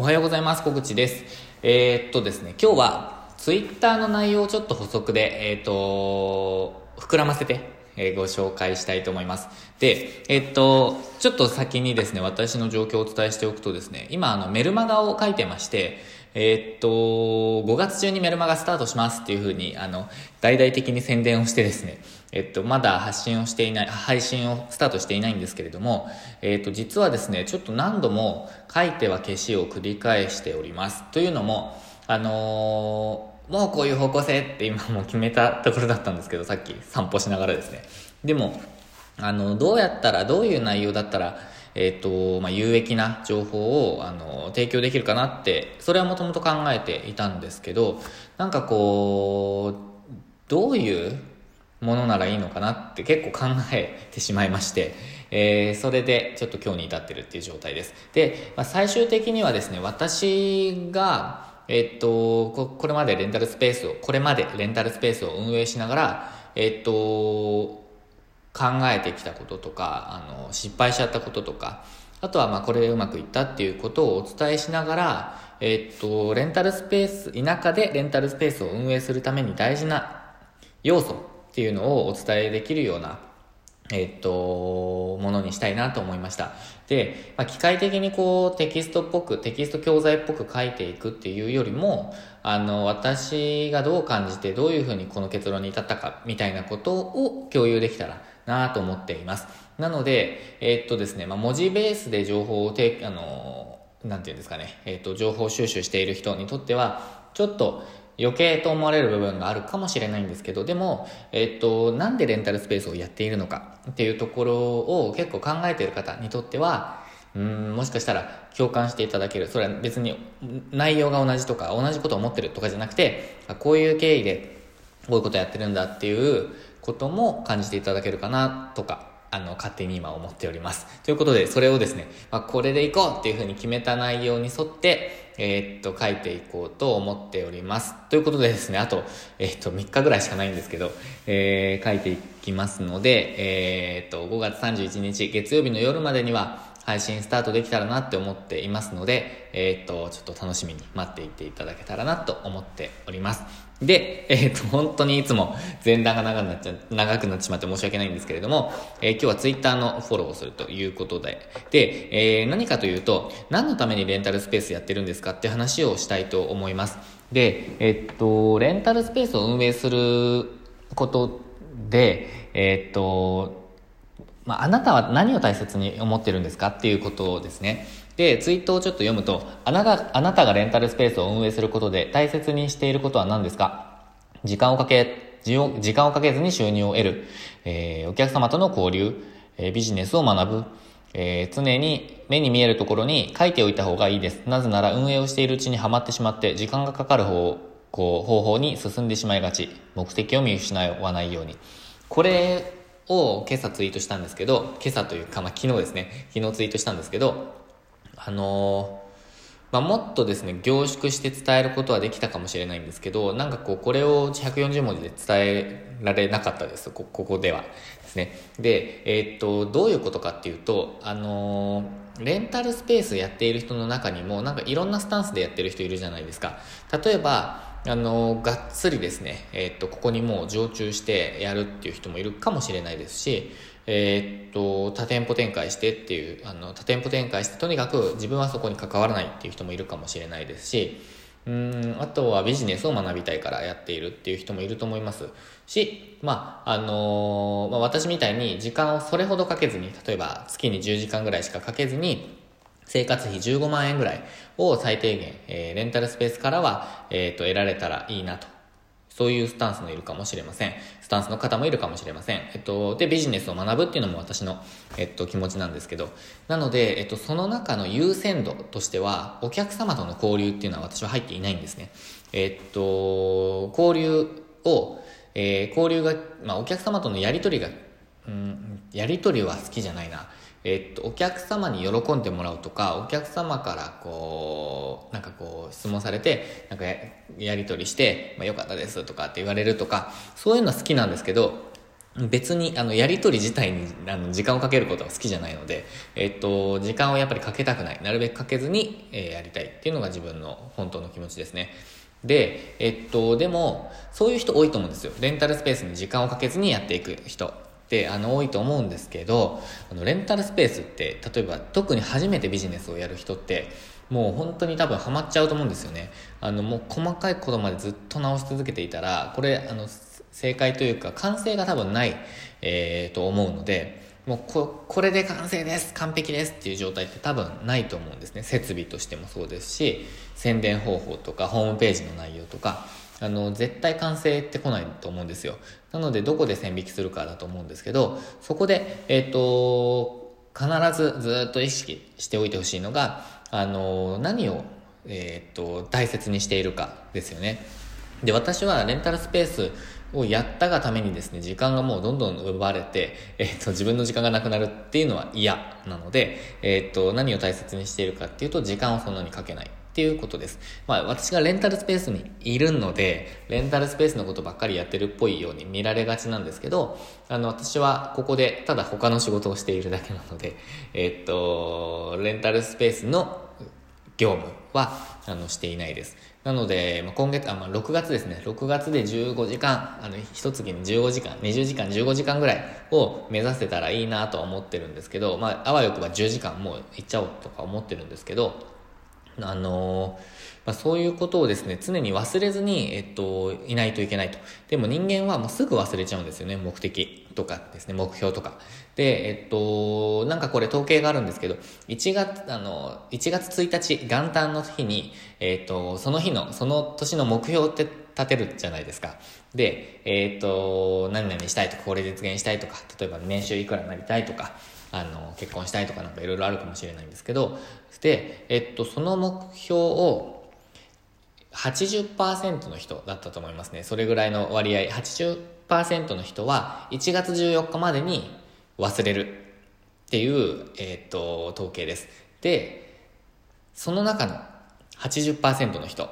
おはようございます。小口です。えー、っとですね、今日は Twitter の内容をちょっと補足で、えー、っと、膨らませて、えー、ご紹介したいと思います。で、えっと、ちょっと先にですね、私の状況をお伝えしておくとですね、今あのメルマガを書いてまして、えー、っと、5月中にメルマガスタートしますっていうふうに、あの、大々的に宣伝をしてですね、えっと、まだ発信をしていない、配信をスタートしていないんですけれども、えっと、実はですね、ちょっと何度も書いては消しを繰り返しております。というのも、あのー、もうこういう方向性って今も決めたところだったんですけど、さっき散歩しながらですね。でも、あの、どうやったら、どういう内容だったら、えっ、ー、と、まあ、有益な情報を、あの、提供できるかなって、それはもともと考えていたんですけど、なんかこう、どういうものならいいのかなって結構考えてしまいまして、えー、それでちょっと今日に至ってるっていう状態です。で、まあ、最終的にはですね、私が、えっと、これまでレンタルスペースを、これまでレンタルスペースを運営しながら、えっと、考えてきたこととか、あの、失敗しちゃったこととか、あとはまあこれでうまくいったっていうことをお伝えしながら、えっと、レンタルスペース、田舎でレンタルスペースを運営するために大事な要素っていうのをお伝えできるような、えっと、ものにしたいなと思いました。で、まあ、機械的にこうテキストっぽく、テキスト教材っぽく書いていくっていうよりも、あの、私がどう感じてどういうふうにこの結論に至ったかみたいなことを共有できたらなと思っています。なので、えー、っとですね、まあ、文字ベースで情報をて、あの、なんていうんですかね、えー、っと、情報収集している人にとっては、ちょっと余計と思われる部分があるかもしれないんですけど、でも、えっと、なんでレンタルスペースをやっているのかっていうところを結構考えている方にとっては、うんもしかしたら共感していただける。それは別に内容が同じとか、同じことを思ってるとかじゃなくて、こういう経緯でこういうことやってるんだっていうことも感じていただけるかなとか、あの、勝手に今思っております。ということで、それをですね、まあ、これでいこうっていうふうに決めた内容に沿って、えー、っと、書いていこうと思っております。ということでですね、あと、えー、っと、3日ぐらいしかないんですけど、えー、書いていきますので、えっと、5月31日月曜日の夜までには、配信スタートできたらなって思っていますので、えっと、ちょっと楽しみに待っていていただけたらなと思っております。で、えっ、と、本当にいつも前段が長くなっちゃ、長くなってしまって申し訳ないんですけれども、えー、今日はツイッターのフォローをするということで、で、えー、何かというと、何のためにレンタルスペースやってるんですかって話をしたいと思います。で、えっと、レンタルスペースを運営することで、えっと、まあ、あなたは何を大切に思ってるんですかっていうことですね。で、ツイートをちょっと読むと、あなた、あなたがレンタルスペースを運営することで大切にしていることは何ですか？時間をかけ、時間をかけずに収入を得る、えー、お客様との交流、えー、ビジネスを学ぶ、えー、常に目に見えるところに書いておいた方がいいです。なぜなら運営をしているうちにはまってしまって時間がかかる方こう方法に進んでしまいがち。目的を見失わないように。これを今朝ツイートしたんですけど、今朝というか、まあ、昨日ですね、昨日ツイートしたんですけど、あのまあ、もっとですね、凝縮して伝えることはできたかもしれないんですけど、なんかこう、これを140文字で伝えられなかったです、ここでは。ですね。で、えー、っと、どういうことかっていうと、あのレンタルスペースやっている人の中にも、なんかいろんなスタンスでやってる人いるじゃないですか。例えば、あのがっつりですね、えー、っと、ここにもう常駐してやるっていう人もいるかもしれないですし、えー、っと、多店舗展開してっていう、あの、多店舗展開して、とにかく自分はそこに関わらないっていう人もいるかもしれないですし、うん、あとはビジネスを学びたいからやっているっていう人もいると思います。し、まあ、あのー、まあ、私みたいに時間をそれほどかけずに、例えば月に10時間ぐらいしかかけずに、生活費15万円ぐらいを最低限、えー、レンタルスペースからは、えっ、ー、と、得られたらいいなとそういうスタンスもいるかもしれません。スタンスの方もいるかもしれません。えっと、で、ビジネスを学ぶっていうのも私の、えっと、気持ちなんですけど、なので、えっと、その中の優先度としては、お客様との交流っていうのは私は入っていないんですね。えっと、交流を、えー、交流が、まあ、お客様とのやりとりが、うん、やりとりは好きじゃないな。えっと、お客様に喜んでもらうとか、お客様からこう、なんかこう、質問されて、なんかやりとりして、まあ、よかったですとかって言われるとか、そういうのは好きなんですけど、別にあのやり取り自体にあの時間をかけることは好きじゃないので、えっと、時間をやっぱりかけたくない。なるべくかけずに、えー、やりたいっていうのが自分の本当の気持ちですね。でえっとでもそういう人多いと思うんですよ。レンタルスペースに時間をかけずにやっていく人。ってあの多いと思うんですけどあのレンタルスペースって例えば特に初めてビジネスをやる人ってもう本当に多分ハマっちゃうと思うんですよね。あのもう細かいことまでずっと直し続けていたらこれあの正解というか完成が多分ない、えー、と思うのでもうここれで完成です完璧ですっていう状態って多分ないと思うんですね。設備としてもそうですし宣伝方法とかホームページの内容とかあの絶対完成ってこないと思うんですよ。なのでどこで線引きするかだと思うんですけどそこでえっ、ー、と必ずずっと意識しておいてほしいのがあの何を、えーと大切にしているかですよね。で私はレンタルスペースをやったがためにですね、時間がもうどんどん奪われて、えっ、ー、と、自分の時間がなくなるっていうのは嫌なので、えっ、ー、と、何を大切にしているかっていうと、時間をそんなにかけない。っていうことです。まあ、私がレンタルスペースにいるので、レンタルスペースのことばっかりやってるっぽいように見られがちなんですけど、あの、私はここでただ他の仕事をしているだけなので、えっ、と、レンタルスペースの業務は、あの、していないです。なので、まあ、今月、あ、まあ、6月ですね。6月で15時間、あの、一月に15時間、20時間、15時間ぐらいを目指せたらいいなとは思ってるんですけど、まあ、あわよくば10時間もう行っちゃおうとか思ってるんですけど、あの、まあ、そういうことをですね、常に忘れずに、えっと、いないといけないと。でも人間はもうすぐ忘れちゃうんですよね、目的とかですね、目標とか。で、えっと、なんかこれ統計があるんですけど、1月、あの、1月1日、元旦の日に、えっと、その日の、その年の目標って立てるじゃないですか。で、えっと、何々したいとか、これ実現したいとか、例えば年収いくらになりたいとか、あの、結婚したいとかなんかいろいろあるかもしれないんですけど、で、えっと、その目標を80%の人だったと思いますね。それぐらいの割合、80%の人は1月14日までに忘れるっていう、えっと、統計です。で、その中の80%の人、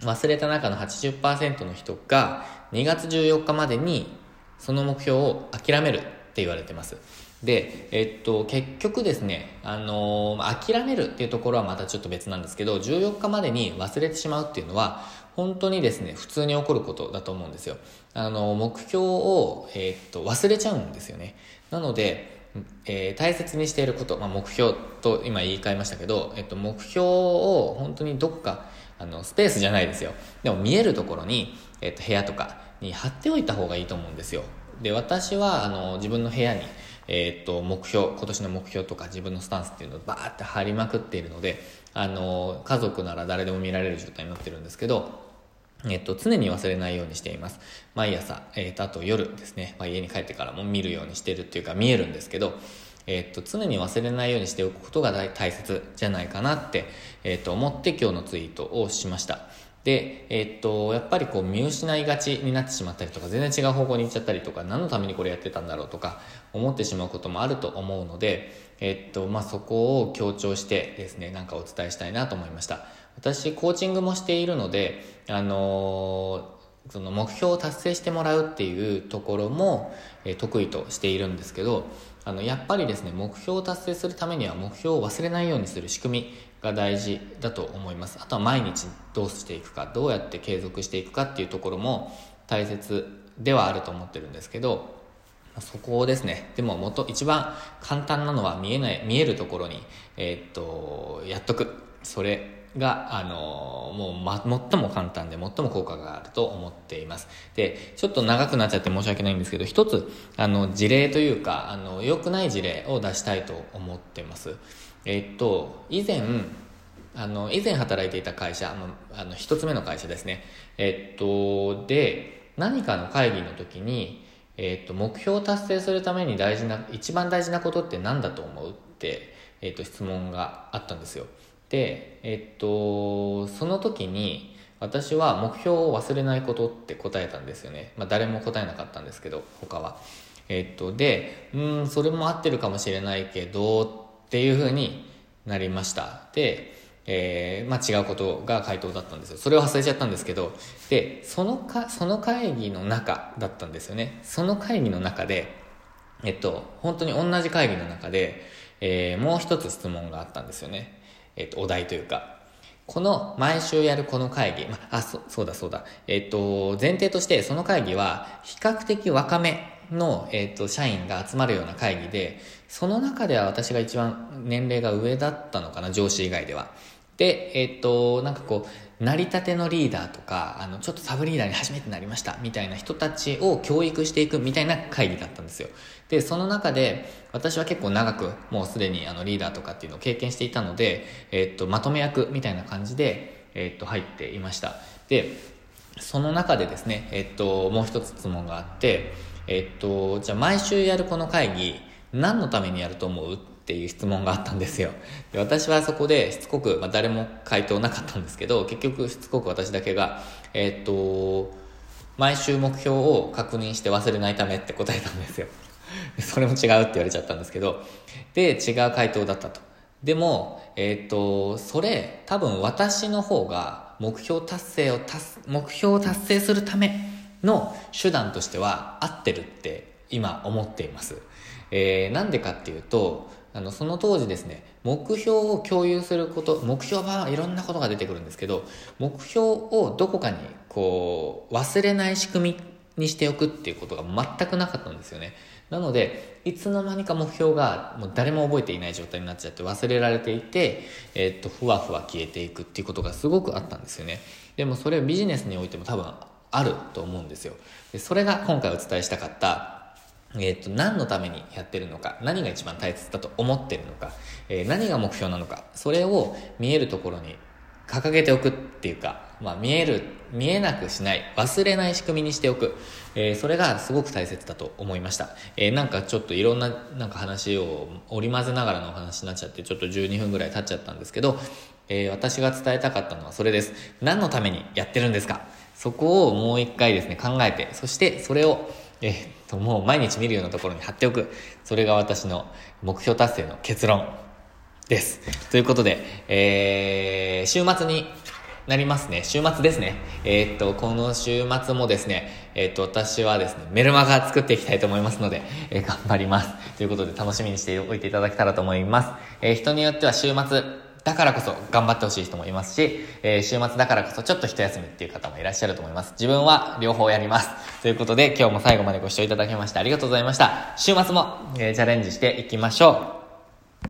忘れた中の80%の人が2月14日までにその目標を諦めるって言われてます。で、えっと、結局ですね、あのー、諦めるっていうところはまたちょっと別なんですけど、14日までに忘れてしまうっていうのは、本当にですね、普通に起こることだと思うんですよ。あの、目標を、えー、っと、忘れちゃうんですよね。なので、えー、大切にしていること、まあ、目標と今言い換えましたけど、えっと、目標を本当にどっか、あの、スペースじゃないですよ。でも見えるところに、えっと、部屋とかに貼っておいた方がいいと思うんですよ。で、私は、あの、自分の部屋に、えっと、目標、今年の目標とか自分のスタンスっていうのをバーって貼りまくっているので、あの、家族なら誰でも見られる状態になってるんですけど、えっと、常に忘れないようにしています。毎朝、えっと、あと夜ですね、まあ、家に帰ってからも見るようにしてるっていうか見えるんですけど、えっと、常に忘れないようにしておくことが大切じゃないかなって、えっと、思って今日のツイートをしました。で、えっと、やっぱりこう見失いがちになってしまったりとか、全然違う方向に行っちゃったりとか、何のためにこれやってたんだろうとか、思ってしまうこともあると思うので、えっと、まあ、そこを強調してですね、なんかお伝えしたいなと思いました。私、コーチングもしているので、あのー、その目標を達成してもらうっていうところも、え、得意としているんですけど、あの、やっぱりですね、目標を達成するためには目標を忘れないようにする仕組みが大事だと思います。あとは毎日どうしていくか、どうやって継続していくかっていうところも大切ではあると思ってるんですけど、そこをですね。でも、もと、一番簡単なのは見えない、見えるところに、えー、っと、やっとく。それが、あのもう、ま、最も簡単で最も効果があると思っています。で、ちょっと長くなっちゃって申し訳ないんですけど、一つ、あの、事例というか、あの、良くない事例を出したいと思ってます。えっと、以前、あの、以前働いていた会社、あの、あの一つ目の会社ですね。えっと、で、何かの会議の時に、えっと、目標を達成するために大事な、一番大事なことって何だと思うって、えっと、質問があったんですよ。で、えっと、その時に私は目標を忘れないことって答えたんですよね。まあ、誰も答えなかったんですけど、他は。えっと、で、うん、それも合ってるかもしれないけど、っていうふうになりました。で、えー、まあ違うことが回答だったんですよ。それを忘れちゃったんですけど、で、そのか、その会議の中だったんですよね。その会議の中で、えっと、本当に同じ会議の中で、えー、もう一つ質問があったんですよね。えっと、お題というか。この毎週やるこの会議、まあ、そそうだそうだ。えっと、前提としてその会議は比較的若めの、えっと、社員が集まるような会議で、その中では私が一番年齢が上だったのかな、上司以外では。で、えっと、なんかこう、成り立てのリーダーとか、あの、ちょっとサブリーダーに初めてなりました、みたいな人たちを教育していくみたいな会議だったんですよ。で、その中で、私は結構長く、もうすでにあのリーダーとかっていうのを経験していたので、えっと、まとめ役みたいな感じで、えっと、入っていました。で、その中でですね、えっと、もう一つ質問があって、えっと、じゃあ毎週やるこの会議、何のためにやると思う？っっていう質問があったんですよ。で私はそこでしつこく、まあ、誰も回答なかったんですけど、結局しつこく私だけが、えー、っと、毎週目標を確認して忘れないためって答えたんですよ。それも違うって言われちゃったんですけど、で、違う回答だったと。でも、えー、っと、それ、多分私の方が目標達成を達、目標を達成するための手段としては合ってるって今思っています。えー、なんでかっていうと、あの、その当時ですね、目標を共有すること、目標はいろんなことが出てくるんですけど、目標をどこかに、こう、忘れない仕組みにしておくっていうことが全くなかったんですよね。なので、いつの間にか目標がもう誰も覚えていない状態になっちゃって忘れられていて、え、っと、ふわふわ消えていくっていうことがすごくあったんですよね。でもそれはビジネスにおいても多分あると思うんですよ。でそれが今回お伝えしたかったえっ、ー、と、何のためにやってるのか、何が一番大切だと思ってるのか、えー、何が目標なのか、それを見えるところに掲げておくっていうか、まあ、見える、見えなくしない、忘れない仕組みにしておく、えー、それがすごく大切だと思いました。えー、なんかちょっといろんななんか話を織り交ぜながらのお話になっちゃって、ちょっと12分ぐらい経っちゃったんですけど、えー、私が伝えたかったのはそれです。何のためにやってるんですか？そこをもう一回ですね、考えて、そしてそれを、え、っと、もう毎日見るようなところに貼っておく。それが私の目標達成の結論です。ということで、えー、週末になりますね。週末ですね。えー、っと、この週末もですね、えー、っと、私はですね、メルマガ作っていきたいと思いますので、えー、頑張ります。ということで、楽しみにしておいていただけたらと思います。え人によっては週末、だからこそ頑張ってほしい人もいますし、えー、週末だからこそちょっと一休みっていう方もいらっしゃると思います。自分は両方やります。ということで今日も最後までご視聴いただきましてありがとうございました。週末も、えー、チャレンジしていきましょう。